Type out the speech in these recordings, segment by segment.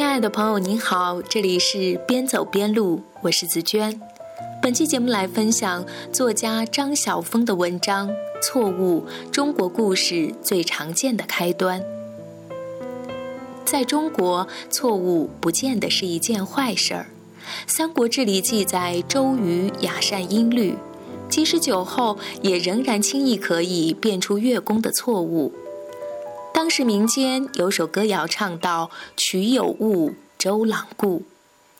亲爱的朋友，您好，这里是边走边录，我是紫娟。本期节目来分享作家张晓峰的文章《错误：中国故事最常见的开端》。在中国，错误不见得是一件坏事儿。《三国志》里记载，周瑜雅善音律，即使酒后，也仍然轻易可以辨出乐工的错误。当时民间有首歌谣唱道：“曲有误，周郎顾。”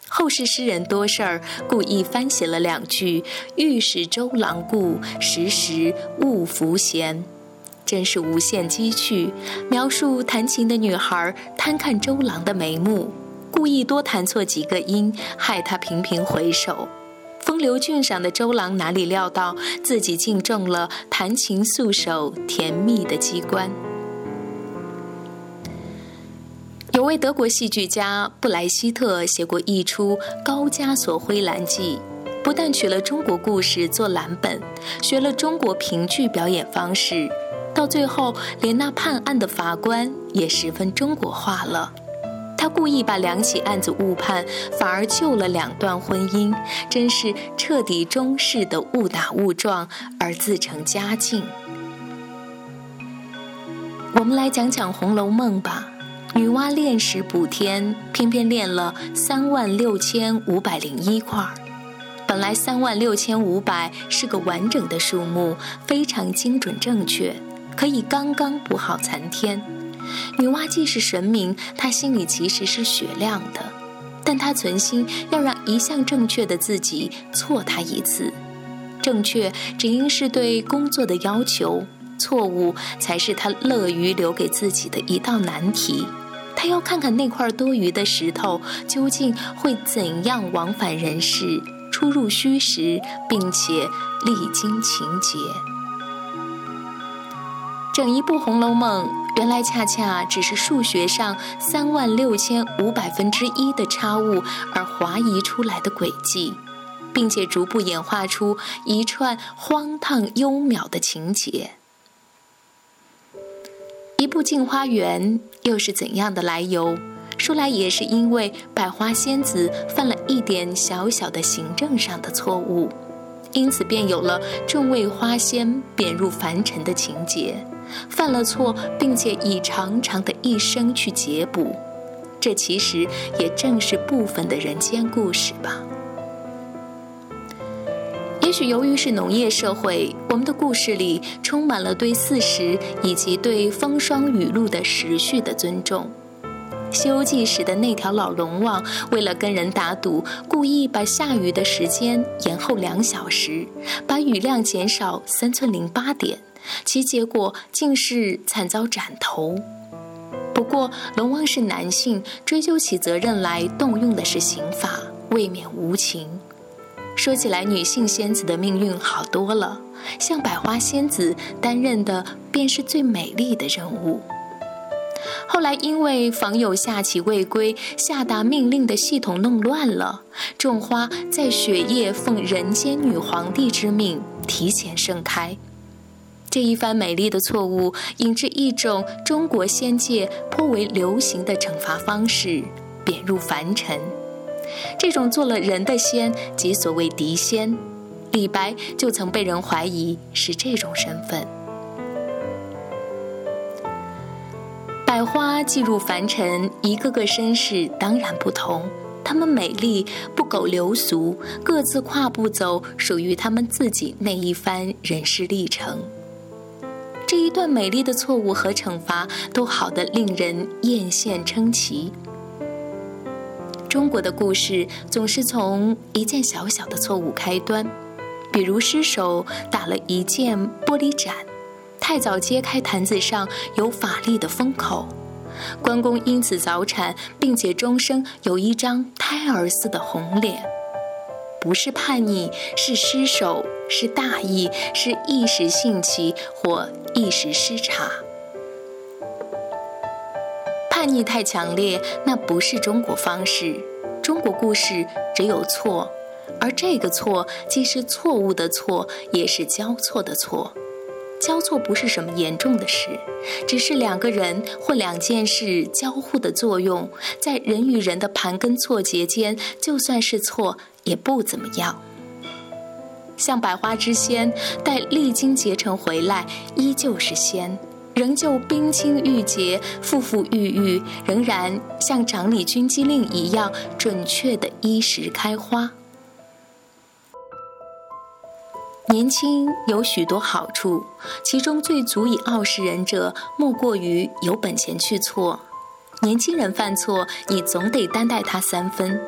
后世诗人多事儿故意翻写了两句：“欲使周郎顾，时时勿拂弦。”真是无限机趣，描述弹琴的女孩贪看周郎的眉目，故意多弹错几个音，害他频频回首。风流俊赏的周郎哪里料到自己竟中了弹琴素手甜蜜的机关。有位德国戏剧家布莱希特写过一出《高加索灰蓝记》，不但取了中国故事做蓝本，学了中国评剧表演方式，到最后连那判案的法官也十分中国化了。他故意把两起案子误判，反而救了两段婚姻，真是彻底中式的误打误撞而自成佳境。我们来讲讲《红楼梦》吧。女娲炼石补天，偏偏炼了三万六千五百零一块。本来三万六千五百是个完整的数目，非常精准正确，可以刚刚补好残天。女娲既是神明，她心里其实是雪亮的，但她存心要让一向正确的自己错她一次。正确只应是对工作的要求，错误才是她乐于留给自己的一道难题。他要看看那块多余的石头究竟会怎样往返人世，出入虚实，并且历经情节。整一部《红楼梦》原来恰恰只是数学上三万六千五百分之一的差误而划移出来的轨迹，并且逐步演化出一串荒唐幽渺的情节。一步进花园》又是怎样的来由？说来也是因为百花仙子犯了一点小小的行政上的错误，因此便有了众位花仙贬入凡尘的情节。犯了错，并且以长长的一生去解补，这其实也正是部分的人间故事吧。也许由于是农业社会，我们的故事里充满了对四时以及对风霜雨露的时序的尊重。《西游记》时的那条老龙王，为了跟人打赌，故意把下雨的时间延后两小时，把雨量减少三寸零八点，其结果竟是惨遭斩头。不过龙王是男性，追究起责任来动用的是刑法，未免无情。说起来，女性仙子的命运好多了，像百花仙子担任的便是最美丽的任务。后来因为访友下棋未归，下达命令的系统弄乱了，种花在雪夜奉人间女皇帝之命提前盛开。这一番美丽的错误，引致一种中国仙界颇为流行的惩罚方式——贬入凡尘。这种做了人的仙，即所谓狄仙，李白就曾被人怀疑是这种身份。百花寄入凡尘，一个个身世当然不同，她们美丽不苟流俗，各自跨步走属于她们自己那一番人世历程。这一段美丽的错误和惩罚，都好得令人艳羡称奇。中国的故事总是从一件小小的错误开端，比如失手打了一件玻璃盏，太早揭开坛子上有法力的封口，关公因此早产，并且终生有一张胎儿似的红脸。不是叛逆，是失手，是大意，是一时兴起或一时失察。叛逆太强烈，那不是中国方式。中国故事只有错，而这个错既是错误的错，也是交错的错。交错不是什么严重的事，只是两个人或两件事交互的作用，在人与人的盘根错节间，就算是错也不怎么样。像百花之仙，待历经劫成回来，依旧是仙，仍旧冰清玉洁、馥馥郁郁，仍然像长理军机令一样准确的依时开花。年轻有许多好处，其中最足以傲视人者，莫过于有本钱去错。年轻人犯错，你总得担待他三分。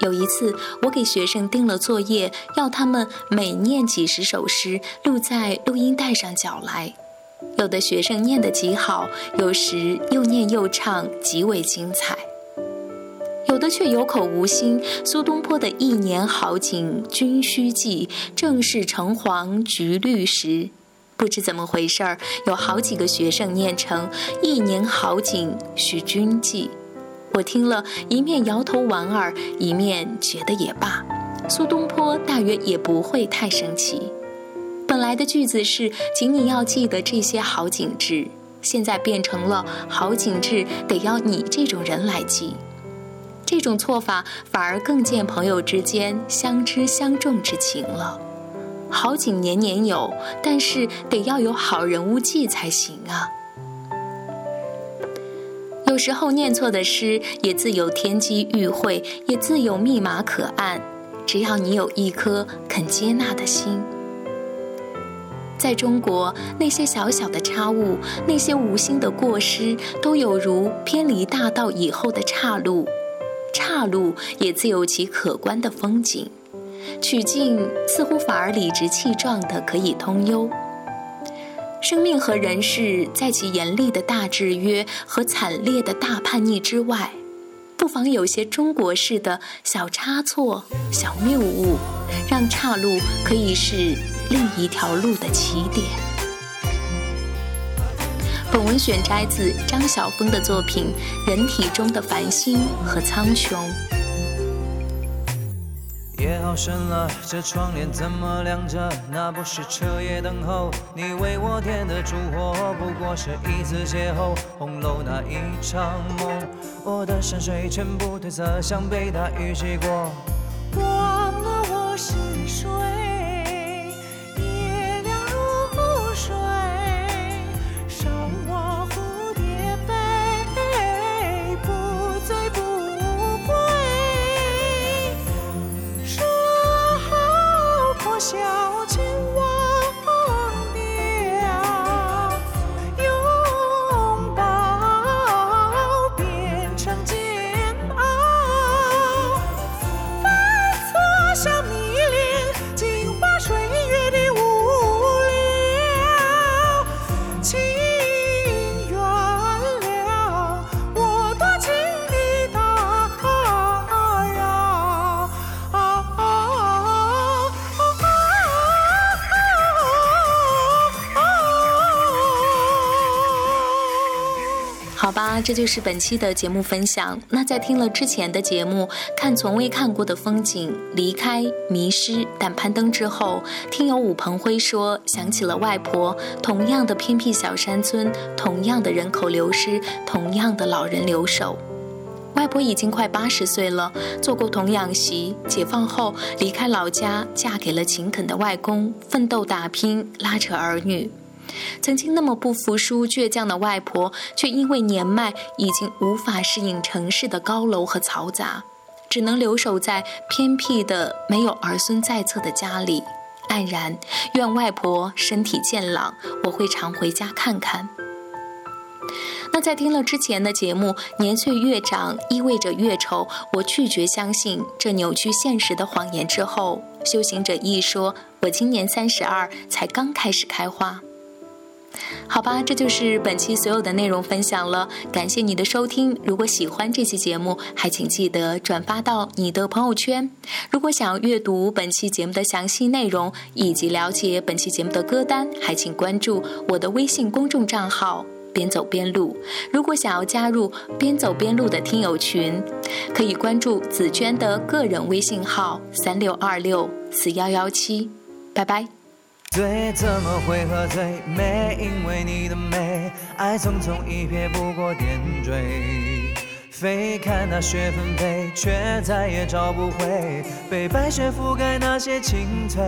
有一次，我给学生定了作业，要他们每念几十首诗，录在录音带上缴来。有的学生念得极好，有时又念又唱，极为精彩。有的却有口无心。苏东坡的一年好景君须记，正是橙黄橘绿时。不知怎么回事儿，有好几个学生念成一年好景须君记。我听了一面摇头莞尔，一面觉得也罢。苏东坡大约也不会太生气。本来的句子是，请你要记得这些好景致，现在变成了好景致得要你这种人来记。这种错法反而更见朋友之间相知相重之情了。好景年年有，但是得要有好人物记才行啊。有时候念错的诗也自有天机遇会，也自有密码可按。只要你有一颗肯接纳的心，在中国那些小小的差误，那些无心的过失，都有如偏离大道以后的岔路。岔路也自有其可观的风景，曲径似乎反而理直气壮的可以通幽。生命和人世，在其严厉的大制约和惨烈的大叛逆之外，不妨有些中国式的小差错、小谬误，让岔路可以是另一条路的起点。本文选摘自张晓峰的作品《人体中的繁星和苍穹》。夜好深了，这窗帘怎么亮着？那不是彻夜等候你为我点的烛火，不过是一次邂逅。红楼那一场梦，我的山水全部褪色，像被大雨洗过。这就是本期的节目分享。那在听了之前的节目，看从未看过的风景，离开迷失但攀登之后，听友武鹏辉说想起了外婆，同样的偏僻小山村，同样的人口流失，同样的老人留守。外婆已经快八十岁了，做过童养媳，解放后离开老家，嫁给了勤恳的外公，奋斗打拼，拉扯儿女。曾经那么不服输、倔强的外婆，却因为年迈已经无法适应城市的高楼和嘈杂，只能留守在偏僻的、没有儿孙在侧的家里，黯然愿外婆身体健朗，我会常回家看看。那在听了之前的节目，年岁越长意味着越丑，我拒绝相信这扭曲现实的谎言之后，修行者一说，我今年三十二，才刚开始开花。好吧，这就是本期所有的内容分享了。感谢你的收听。如果喜欢这期节目，还请记得转发到你的朋友圈。如果想要阅读本期节目的详细内容以及了解本期节目的歌单，还请关注我的微信公众账号“边走边录”。如果想要加入“边走边录”的听友群，可以关注紫娟的个人微信号：三六二六四幺幺七。拜拜。醉怎么会喝醉？美，因为你的美。爱匆匆一瞥，不过点缀。飞看那雪纷飞，却再也找不回被白雪覆盖那些青翠。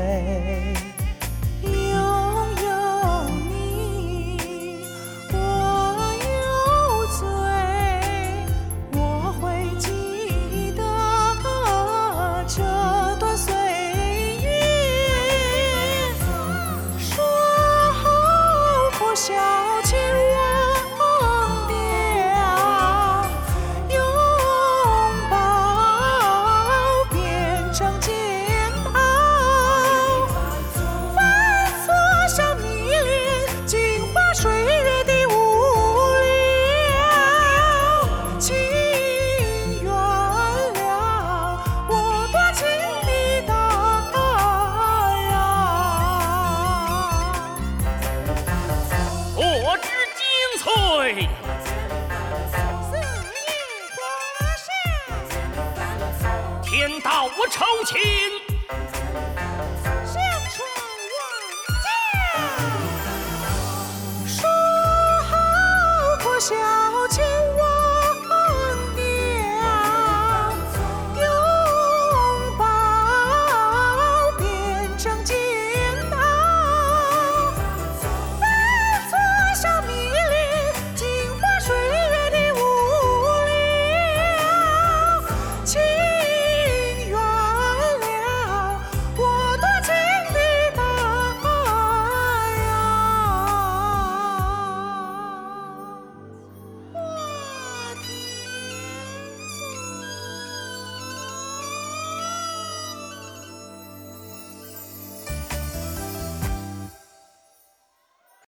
想。